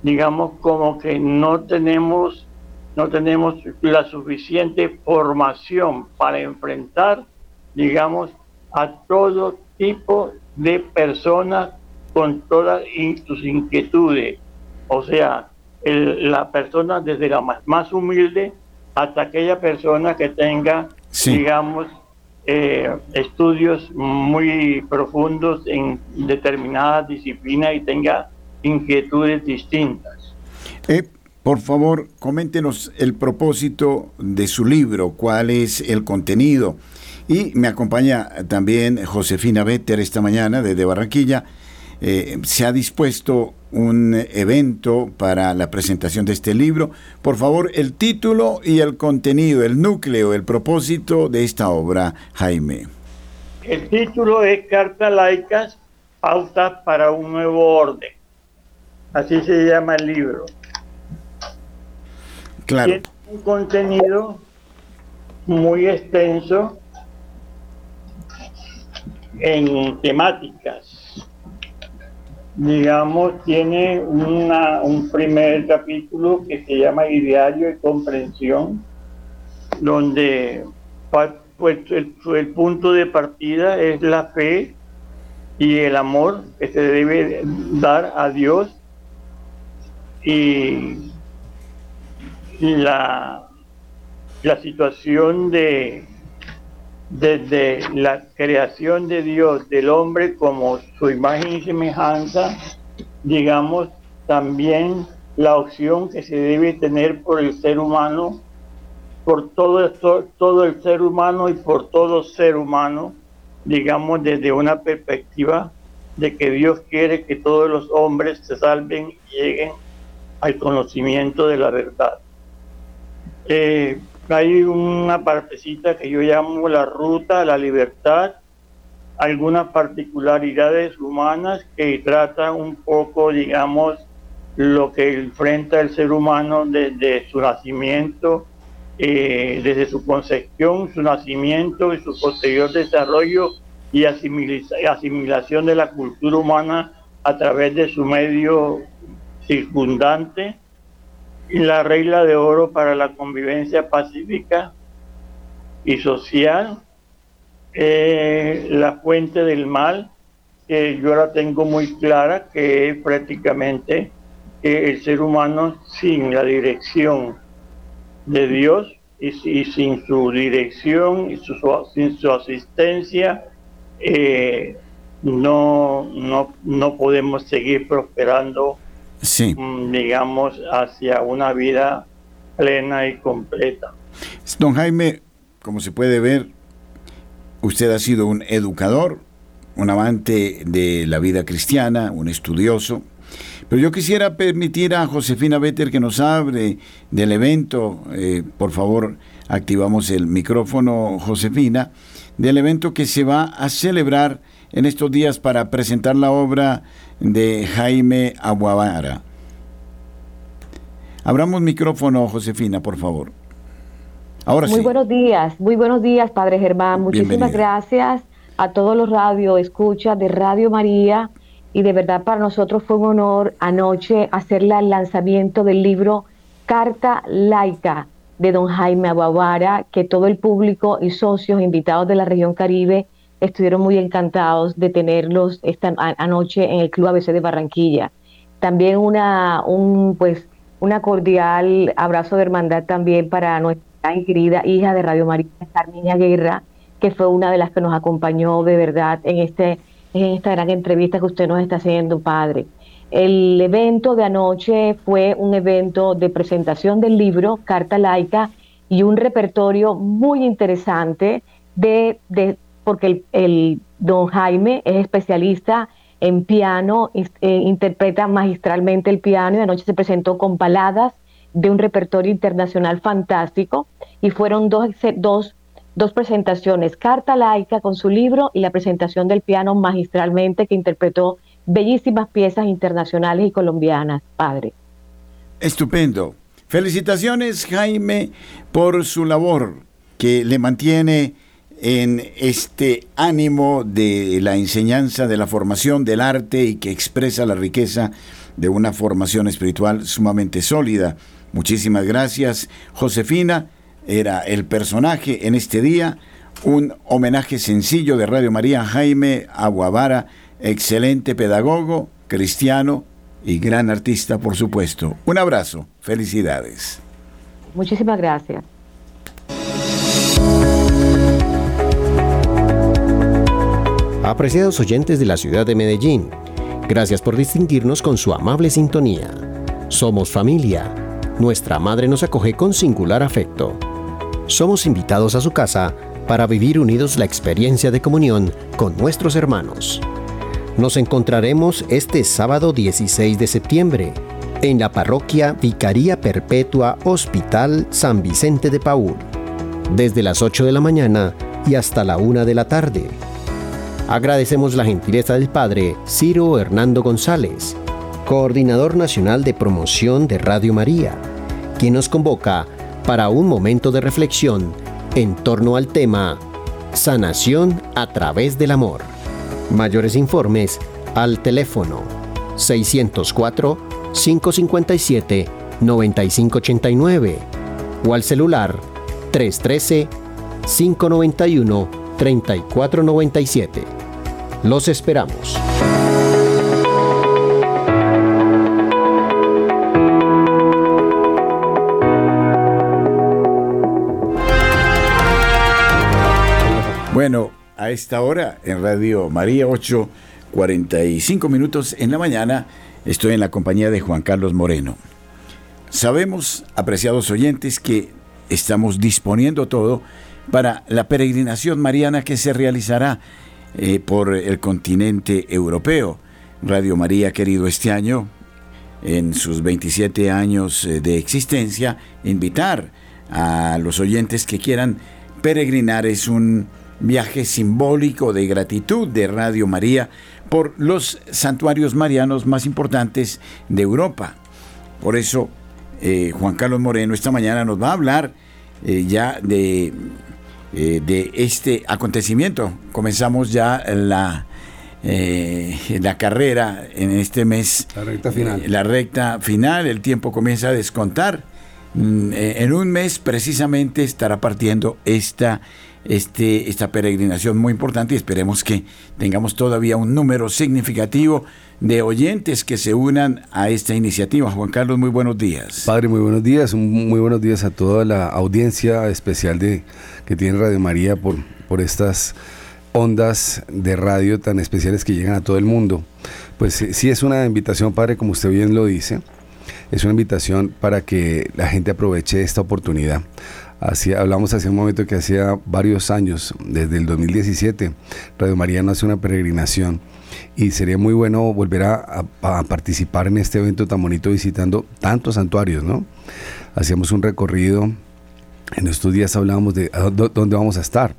digamos como que no tenemos, no tenemos la suficiente formación para enfrentar, digamos, a todo tipo de personas con todas sus inquietudes. O sea, la persona desde la más, humilde hasta aquella persona que tenga, digamos, eh, estudios muy profundos en determinadas disciplinas y tenga inquietudes distintas. Eh, por favor, coméntenos el propósito de su libro, cuál es el contenido. Y me acompaña también Josefina Vetter esta mañana desde Barranquilla eh, se ha dispuesto un evento para la presentación de este libro. Por favor, el título y el contenido, el núcleo, el propósito de esta obra, Jaime. El título es Carta Laicas, Pautas para un Nuevo Orden. Así se llama el libro. Claro. Tiene un contenido muy extenso en temáticas digamos, tiene un primer capítulo que se llama Ideario y Comprensión, donde pues, el, el, punto de partida es la fe y el amor que se debe dar a Dios y la, la situación de, desde la creación de Dios del hombre como su imagen y semejanza, digamos, también la opción que se debe tener por el ser humano, por todo, esto, todo el ser humano y por todo ser humano, digamos, desde una perspectiva de que Dios quiere que todos los hombres se salven y lleguen al conocimiento de la verdad. Eh, hay una partecita que yo llamo la ruta a la libertad, algunas particularidades humanas que tratan un poco, digamos, lo que enfrenta el ser humano desde su nacimiento, eh, desde su concepción, su nacimiento y su posterior desarrollo y asimilación de la cultura humana a través de su medio circundante la regla de oro para la convivencia pacífica y social, eh, la fuente del mal, que yo la tengo muy clara, que es prácticamente que el ser humano sin la dirección de Dios y, sin su dirección y su, sin su asistencia, eh, no, no, no podemos seguir prosperando sí. Mm, digamos, hacia una vida plena y completa. Don Jaime, como se puede ver, usted ha sido un educador, un amante de la vida cristiana, un estudioso. Pero yo quisiera permitir a Josefina Vetter que nos hable del evento. Eh, por favor, activamos el micrófono, Josefina, del evento que se va a celebrar en estos días para presentar la obra de Jaime Aguavara. Abramos micrófono, Josefina, por favor. Ahora muy buenos días, muy buenos días, Padre Germán. Muchísimas gracias a todos los radio escuchas de Radio María y de verdad para nosotros fue un honor anoche hacerle el lanzamiento del libro Carta Laica de don Jaime Aguavara, que todo el público y socios invitados de la región Caribe estuvieron muy encantados de tenerlos esta anoche en el Club ABC de Barranquilla. También una, un, pues, una cordial abrazo de hermandad también para nuestra querida hija de Radio María, Carmiña Guerra, que fue una de las que nos acompañó de verdad en, este, en esta gran entrevista que usted nos está haciendo, padre. El evento de anoche fue un evento de presentación del libro Carta Laica y un repertorio muy interesante de, de porque el, don Jaime es especialista en piano, eh, interpreta magistralmente el piano y anoche se presentó con baladas de un repertorio internacional fantástico y fueron dos, dos, dos presentaciones, Carta Laica con su libro y la presentación del piano magistralmente que interpretó bellísimas piezas internacionales y colombianas, padre. Estupendo. Felicitaciones Jaime por su labor que le mantiene en este ánimo de la enseñanza, de la formación del arte y que expresa la riqueza de una formación espiritual sumamente sólida. Muchísimas gracias, Josefina. Era el personaje en este día, un homenaje sencillo de Radio María Jaime Aguavara, excelente pedagogo, cristiano y gran artista, por supuesto. Un abrazo, felicidades. Muchísimas gracias. Apreciados oyentes de la ciudad de Medellín, gracias por distinguirnos con su amable sintonía. Somos familia. Nuestra madre nos acoge con singular afecto. Somos invitados a su casa para vivir unidos la experiencia de comunión con nuestros hermanos. Nos encontraremos este sábado 16 de septiembre en la parroquia Vicaría Perpetua Hospital San Vicente de Paúl, desde las 8 de la mañana y hasta la 1 de la tarde. Agradecemos la gentileza del Padre Ciro Hernando González, Coordinador Nacional de Promoción de Radio María, quien nos convoca para un momento de reflexión en torno al tema Sanación a través del amor. Mayores informes al teléfono 604 557 9589 o al celular 313 591 3497. Los esperamos. Bueno, a esta hora en Radio María 8:45 minutos en la mañana estoy en la compañía de Juan Carlos Moreno. Sabemos, apreciados oyentes, que estamos disponiendo todo para la peregrinación mariana que se realizará eh, por el continente europeo. Radio María ha querido este año, en sus 27 años eh, de existencia, invitar a los oyentes que quieran peregrinar. Es un viaje simbólico de gratitud de Radio María por los santuarios marianos más importantes de Europa. Por eso, eh, Juan Carlos Moreno esta mañana nos va a hablar ya de, eh, de este acontecimiento. Comenzamos ya la, la carrera en este mes. La recta final. la recta final, el tiempo comienza a descontar. Mm, en un mes precisamente estará partiendo esta este, esta peregrinación muy importante y esperemos que tengamos todavía un número significativo de oyentes que se unan a esta iniciativa. Juan Carlos, muy buenos días. Padre, muy buenos días, muy buenos días a toda la audiencia especial de que tiene Radio María por, por estas ondas de radio tan especiales que llegan a todo el mundo. Pues sí es una invitación, Padre, como usted bien lo dice, es una invitación para que la gente aproveche esta oportunidad hablamos hace un momento que hacía varios años, desde el 2017, Radio María no hace una peregrinación y sería muy bueno volver a, participar en este evento tan bonito visitando tantos santuarios, ¿no? Hacíamos un recorrido, en estos días hablábamos de dónde vamos a estar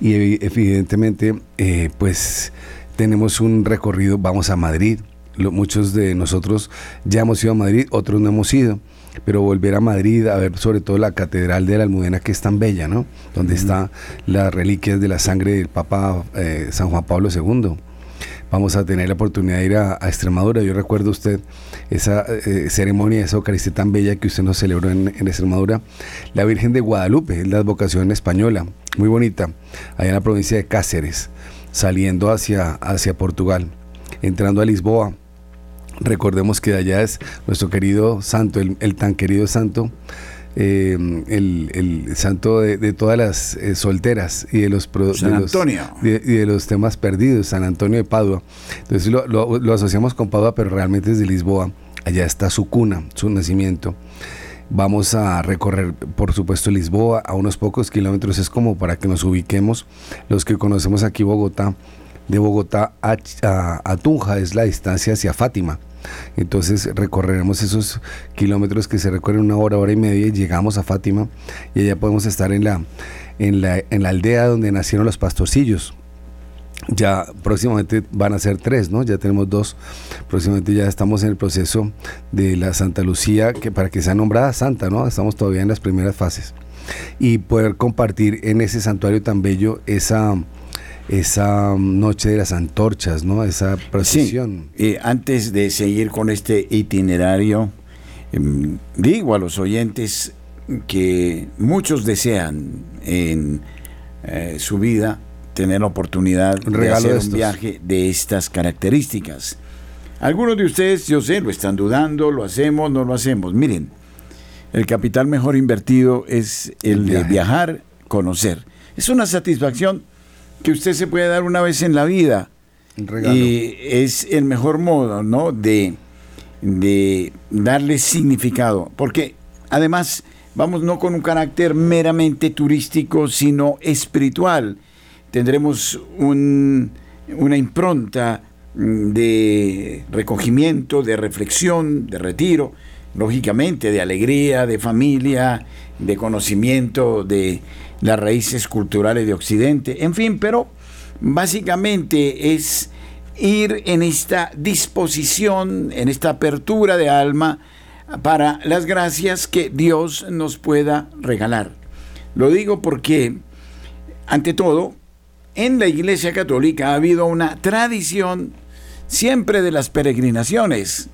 y evidentemente eh, pues tenemos un recorrido, vamos a Madrid, muchos de nosotros ya hemos ido a Madrid, otros no hemos ido pero volver a Madrid a ver sobre todo la Catedral de la Almudena que es tan bella, ¿no? Donde están las reliquias de la sangre del Papa eh, San Juan Pablo II. Vamos a tener la oportunidad de ir a, Extremadura. Yo recuerdo usted esa eh, ceremonia, esa Eucaristía tan bella que usted nos celebró en, Extremadura. La Virgen de Guadalupe, es la advocación española, muy bonita, allá en la provincia de Cáceres, saliendo hacia, hacia Portugal, entrando a Lisboa Recordemos que de allá es nuestro querido santo, el, tan querido santo, eh, el, santo de, todas las eh, solteras y de los, San Antonio. y de los temas perdidos, San Antonio de Padua. Entonces lo, lo, asociamos con Padua, pero realmente es de Lisboa. Allá está su cuna, su nacimiento. Vamos a recorrer, por supuesto, Lisboa a unos pocos kilómetros. Es como para que nos ubiquemos los que conocemos aquí Bogotá. De Bogotá a, a Tunja es la distancia hacia Fátima. Entonces recorreremos esos kilómetros que se recorren una hora, hora y media y llegamos a Fátima y allá podemos estar en la, en la, en la aldea donde nacieron los pastorcillos. Ya próximamente van a ser tres, ¿no? Ya tenemos dos. Próximamente ya estamos en el proceso de la Santa Lucía, que para que sea nombrada santa, ¿no? Estamos todavía en las primeras fases. Y poder compartir en ese santuario tan bello esa, esa noche de las antorchas, ¿no? Esa procesión. Sí. antes de seguir con este itinerario, em, digo a los oyentes que muchos desean en eh, su vida tener la oportunidad de hacer un viaje de estas características. Algunos de ustedes, yo sé, lo están dudando, lo hacemos, no lo hacemos. Miren, el capital mejor invertido es el, de viajar, conocer. Es una satisfacción que usted se puede dar una vez en la vida. Y es el mejor modo, ¿no? De, de darle significado. Porque además vamos no con un carácter meramente turístico, sino espiritual. Tendremos una impronta mm, de recogimiento, de reflexión, de retiro, lógicamente de alegría, de familia, de conocimiento de las raíces culturales de Occidente, en fin, pero básicamente es ir en esta disposición, en esta apertura de alma para las gracias que Dios nos pueda regalar. Lo digo porque, ante todo, en la Iglesia Católica ha habido una tradición siempre de las peregrinaciones.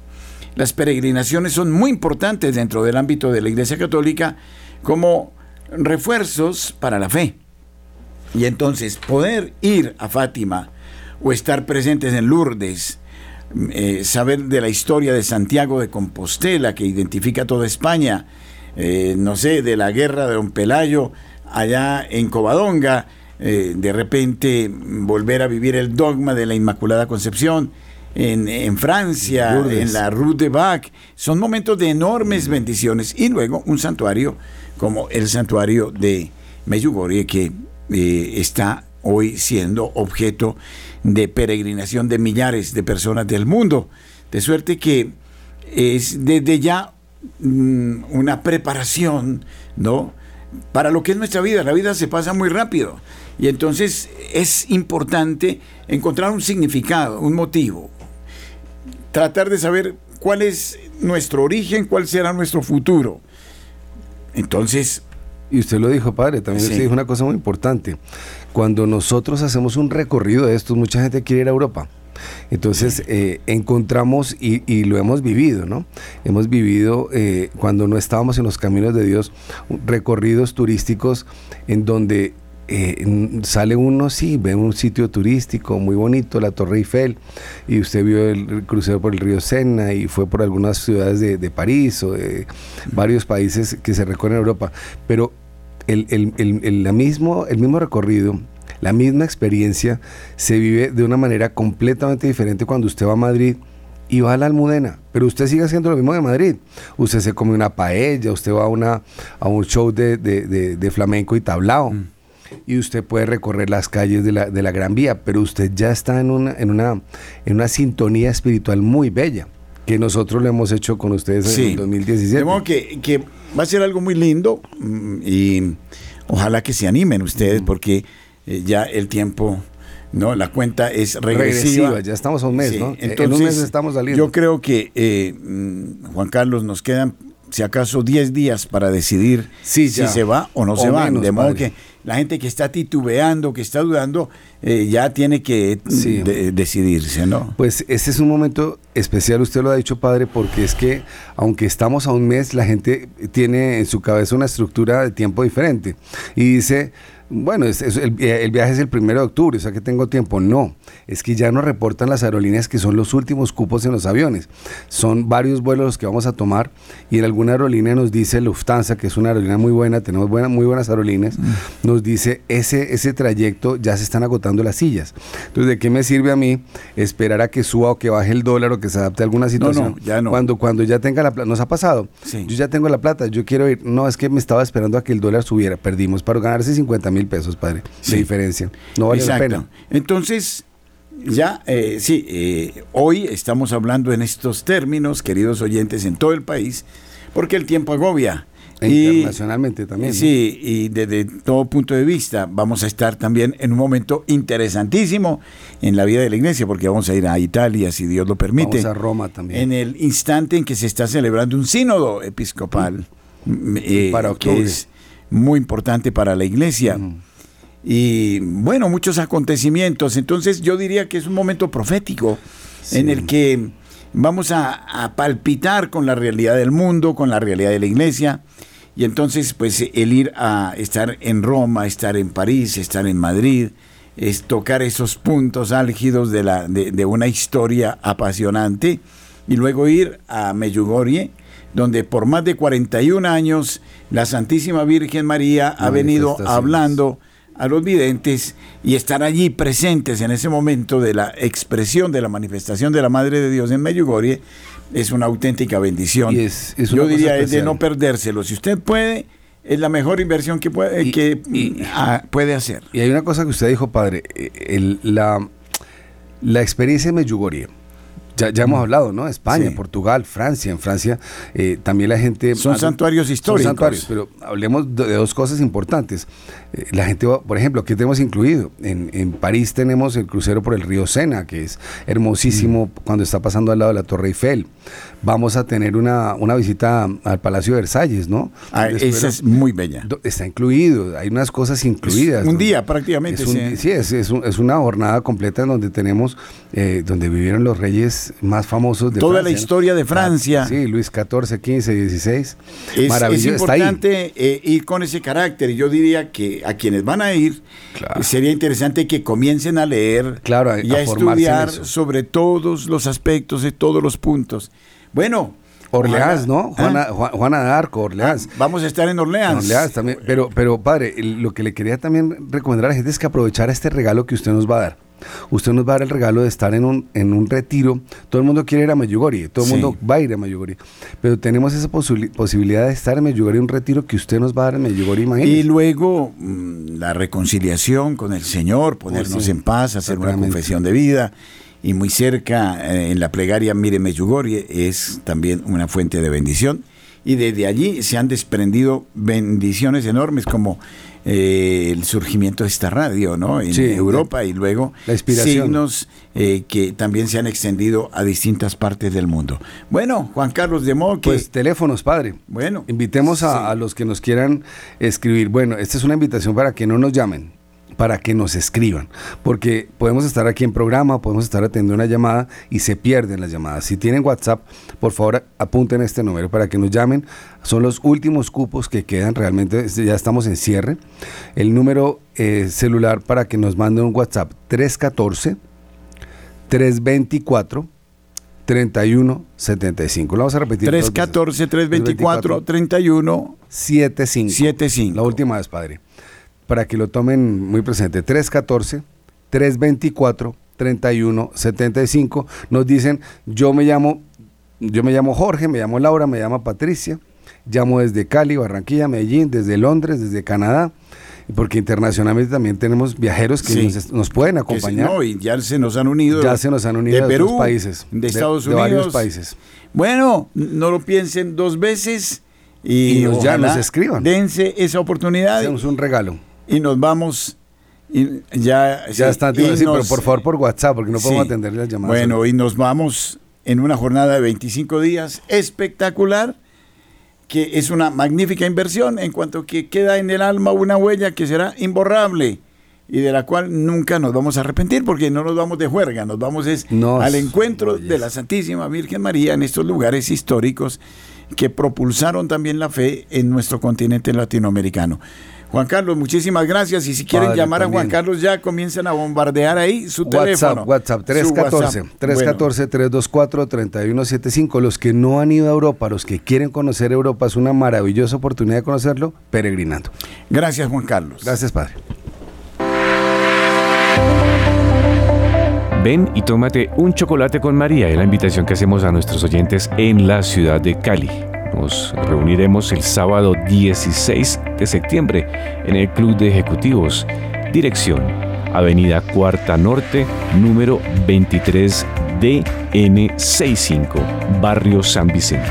Las peregrinaciones son muy importantes dentro del ámbito de la Iglesia Católica como refuerzos para la fe. Y entonces poder ir a Fátima o estar presentes en Lourdes, eh, saber de la historia de Santiago de Compostela que identifica toda España, eh, no sé, de la guerra de Don Pelayo allá en Covadonga, eh, de repente volver a vivir el dogma de la Inmaculada Concepción. En, Francia, en la Rue de Bac, son momentos de enormes bendiciones. Y luego un santuario como el santuario de Meyugorje, que eh, está hoy siendo objeto de peregrinación de millares de personas del mundo. De suerte que es desde ya mm, una preparación, ¿no? Para lo que es nuestra vida. La vida se pasa muy rápido. Y entonces es importante encontrar un significado, un motivo. Tratar de saber cuál es nuestro origen, cuál será nuestro futuro. Entonces... Y usted lo dijo, padre, también usted dijo una cosa muy importante. Cuando nosotros hacemos un recorrido de estos, mucha gente quiere ir a Europa. Entonces eh, encontramos y, lo hemos vivido, ¿no? Hemos vivido eh, cuando no estábamos en los caminos de Dios, recorridos turísticos en donde eh, sale uno, sí, ve un sitio turístico muy bonito, la Torre Eiffel, y usted vio el, crucero por el río Sena y fue por algunas ciudades de, París o de varios países que se recorren en Europa, pero el, el, mismo, el mismo recorrido, la misma experiencia se vive de una manera completamente diferente cuando usted va a Madrid y va a la Almudena, pero usted sigue haciendo lo mismo de Madrid. Usted se come una paella, usted va a, una, a un show de, flamenco y tablao. Mm y usted puede recorrer las calles de la, de la Gran Vía, pero usted ya está en una, en, una, en una sintonía espiritual muy bella que nosotros lo hemos hecho con ustedes en el 2017. De que, que va a ser algo muy lindo mm, y ojalá que se animen ustedes porque eh, ya el tiempo... No, la cuenta es regresiva. ya estamos a un mes, ¿no? Entonces, en un mes estamos saliendo. Yo creo que, eh, mm, Juan Carlos, nos quedan, si acaso, 10 días para decidir si se va o no se va. de modo que la gente que está titubeando, que está dudando, eh, ya tiene que decidirse, ¿no? Pues ese es un momento especial, usted lo ha dicho, padre, porque es que aunque estamos a un mes, la gente tiene en su cabeza una estructura de tiempo diferente y dice bueno, es, el, viaje es el primero de octubre, o sea que tengo tiempo. No, es que ya nos reportan las aerolíneas que son los últimos cupos en los aviones. Son varios vuelos los que vamos a tomar y en alguna aerolínea nos dice Lufthansa, que es una aerolínea muy buena, tenemos muy buenas aerolíneas, mm. nos dice ese, ese trayecto ya se están agotando las sillas. Entonces, ¿de qué me sirve a mí esperar a que suba o que baje el dólar o que se adapte a alguna situación? No, ya no. Cuando, cuando ya tenga la plata, nos ha pasado. Yo ya tengo la plata, yo quiero ir. No, es que me estaba esperando a que el dólar subiera, perdimos para ganarse 50 mil mil pesos, padre, de diferencia. No vale la pena. Entonces, ya, eh, sí, eh, hoy estamos hablando en estos términos, queridos oyentes, en todo el país, porque el tiempo agobia. E internacionalmente también. Sí, y desde todo punto de vista vamos a estar también en un momento interesantísimo en la vida de la iglesia, porque vamos a ir a Italia, si Dios lo permite. Vamos a Roma también. En el instante en que se está celebrando un sínodo episcopal, eh, Para que es muy importante para la iglesia. Y bueno, muchos acontecimientos. Entonces yo diría que es un momento profético en el que vamos a, palpitar con la realidad del mundo, con la realidad de la iglesia. Y entonces, pues el ir a estar en Roma, estar en París, estar en Madrid, es tocar esos puntos álgidos de, la, de, una historia apasionante. Y luego ir a Medjugorje, donde por más de 41 años la Santísima Virgen María ha venido hablando a los videntes y estar allí presentes en ese momento de la expresión de la manifestación de la Madre de Dios en Medjugorje es una auténtica bendición. Yo diría es de no perdérselo. Si usted puede, es la mejor inversión que puede, que, ah, puede hacer. Y hay una cosa que usted dijo, padre, eh, la, la experiencia en Medjugorje ya, hemos hablado, ¿no? España, Portugal, Francia. En Francia eh, también la gente... Son santuarios históricos. Son santuarios, pero hablemos de, dos cosas importantes. Eh, la gente, por ejemplo, ¿qué tenemos incluido? En, en, París tenemos el crucero por el río Sena, que es hermosísimo mm. cuando está pasando al lado de la Torre Eiffel. Vamos a tener una, una visita al Palacio de Versalles, ¿no? Ah, esa es muy bella. Está incluido, hay unas cosas incluidas. un día prácticamente. sí, es, es, es, una jornada completa en donde tenemos, eh, donde vivieron los reyes más famosos de Toda la historia de Francia. sí, Luis XIV, XV, XVI. Es, Maravilloso. es importante eh, ir con ese carácter. Yo diría que a quienes van a ir sería interesante que comiencen a leer claro, y a, estudiar sobre todos los aspectos y todos los puntos. Bueno, Orleans, ¿no? Juana, ¿Ah? Juana de Arco, Orleans. Ah, vamos a estar en Orleans. Orleans también. Pero, pero padre, lo que le quería también recomendar a la gente es que aprovechara este regalo que usted nos va a dar. Usted nos va a dar el regalo de estar en un, en un retiro. Todo el mundo quiere ir a Mayugori, todo el mundo va a ir a Mayugori. Pero tenemos esa posibilidad de estar en Mayugori, un retiro que usted nos va a dar en Mayugori, Y luego mm, la reconciliación con el Señor, ponernos en paz, hacer una confesión de vida y muy cerca eh, en la plegaria Mire Meyugori es también una fuente de bendición y desde allí se han desprendido bendiciones enormes como eh, el surgimiento de esta radio ¿no? en Europa y luego signos eh, que también se han extendido a distintas partes del mundo. Bueno, Juan Carlos de Mo, Pues teléfonos, padre. Bueno. Invitemos a, a los que nos quieran escribir. Bueno, esta es una invitación para que no nos llamen para que nos escriban, porque podemos estar aquí en programa, podemos estar atendiendo una llamada y se pierden las llamadas. Si tienen WhatsApp, por favor apunten este número para que nos llamen. Son los últimos cupos que quedan, realmente ya estamos en cierre. El número eh, celular para que nos manden un WhatsApp 314 324 3175. Lo vamos a repetir. 314 324 3175. 75. La última vez, padre para que lo tomen muy presente. 314-324-3175. Nos dicen, yo me llamo, yo me llamo Jorge, me llamo Laura, me llamo Patricia, llamo desde Cali, Barranquilla, Medellín, desde Londres, desde Canadá porque internacionalmente también tenemos viajeros que nos, pueden acompañar. no, y ya se nos han unido. Ya se nos han unido de, Perú, países. De Estados Unidos. De varios países. Bueno, no lo piensen dos veces y, ya nos escriban. Dense esa oportunidad. Hacemos un regalo y nos vamos. Y ya ya está, sí, pero por favor por WhatsApp, porque no podemos atender las llamadas. Bueno, y nos vamos en una jornada de 25 días espectacular, que es una magnífica inversión en cuanto que queda en el alma una huella que será imborrable y de la cual nunca nos vamos a arrepentir porque no nos vamos de juerga, nos vamos es al encuentro de la Santísima Virgen María en estos lugares históricos que propulsaron también la fe en nuestro continente latinoamericano. Juan Carlos, muchísimas gracias. Y si quieren llamar a Juan Carlos, ya comienzan a bombardear ahí su teléfono. WhatsApp 314 314 324 3175. Los que no han ido a Europa, los que quieren conocer Europa, es una maravillosa oportunidad de conocerlo, peregrinando. Gracias, Juan Carlos. Gracias, Padre. Ven y tómate un chocolate con María, es la invitación que hacemos a nuestros oyentes en la ciudad de Cali. Nos reuniremos el sábado 16 de septiembre en el Club de Ejecutivos. Dirección, Avenida Cuarta Norte, número 23 DN65, Barrio San Vicente.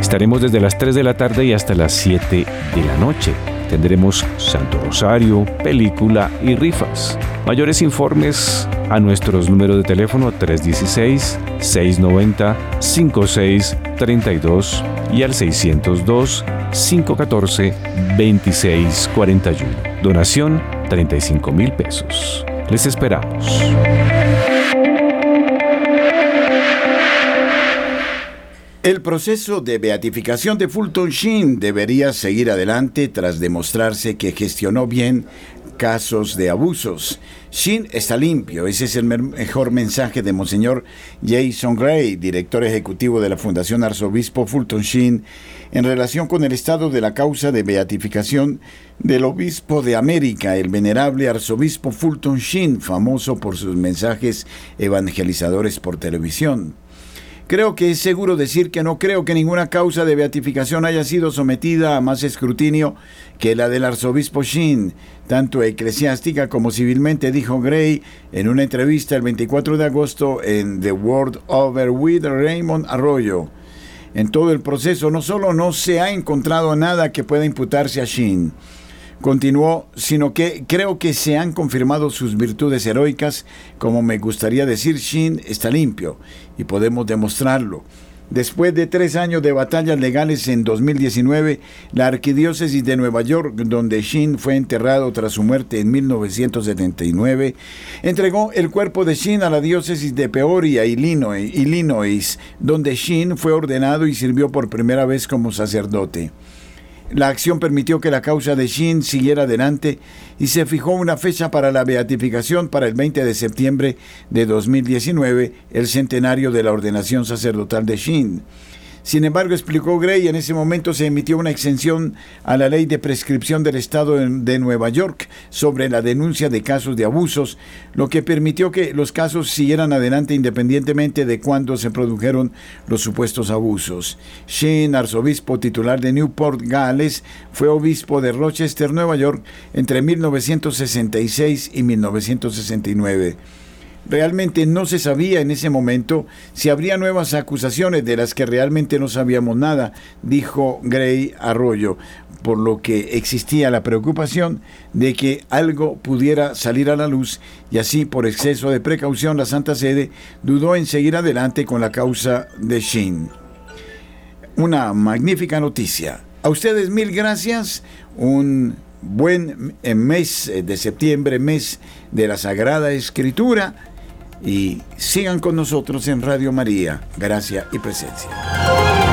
Estaremos desde las 3 de la tarde y hasta las 7 de la noche. Tendremos Santo Rosario, película y rifas. Mayores informes a nuestros números de teléfono 316-690-5632 y al 602-514-2641. Donación 35 mil pesos. Les esperamos. El proceso de beatificación de Fulton Sheen debería seguir adelante tras demostrarse que gestionó bien casos de abusos. Shin está limpio, ese es el mejor mensaje de Monseñor Jason Gray, director ejecutivo de la Fundación Arzobispo Fulton Sheen, en relación con el estado de la causa de beatificación del obispo de América, el venerable arzobispo Fulton Sheen, famoso por sus mensajes evangelizadores por televisión. Creo que es seguro decir que no creo que ninguna causa de beatificación haya sido sometida a más escrutinio que la del arzobispo Sheen, tanto eclesiástica como civilmente, dijo Gray en una entrevista el 24 de agosto en The World Over with Raymond Arroyo. En todo el proceso no solo no se ha encontrado nada que pueda imputarse a Sheen, Continuó, sino que creo que se han confirmado sus virtudes heroicas, como me gustaría decir, Shin está limpio y podemos demostrarlo. Después de tres años de batallas legales en 2019, la Arquidiócesis de Nueva York, donde Shin fue enterrado tras su muerte en 1979, entregó el cuerpo de Shin a la diócesis de Peoria, Illinois, donde Shin fue ordenado y sirvió por primera vez como sacerdote. La acción permitió que la causa de Shin siguiera adelante y se fijó una fecha para la beatificación para el 20 de septiembre de 2019, el centenario de la ordenación sacerdotal de Shin. Sin embargo, explicó Gray, en ese momento se emitió una exención a la ley de prescripción del Estado de Nueva York sobre la denuncia de casos de abusos, lo que permitió que los casos siguieran adelante independientemente de cuándo se produjeron los supuestos abusos. Sheen, arzobispo titular de Newport, Gales, fue obispo de Rochester, Nueva York, entre 1966 y 1969. Realmente no se sabía en ese momento si habría nuevas acusaciones de las que realmente no sabíamos nada, dijo Gray Arroyo, por lo que existía la preocupación de que algo pudiera salir a la luz y así por exceso de precaución la Santa Sede dudó en seguir adelante con la causa de Shin. Una magnífica noticia. A ustedes mil gracias. Un buen mes de septiembre, mes de la Sagrada Escritura y sigan con nosotros en Radio María, Gracia y Presencia.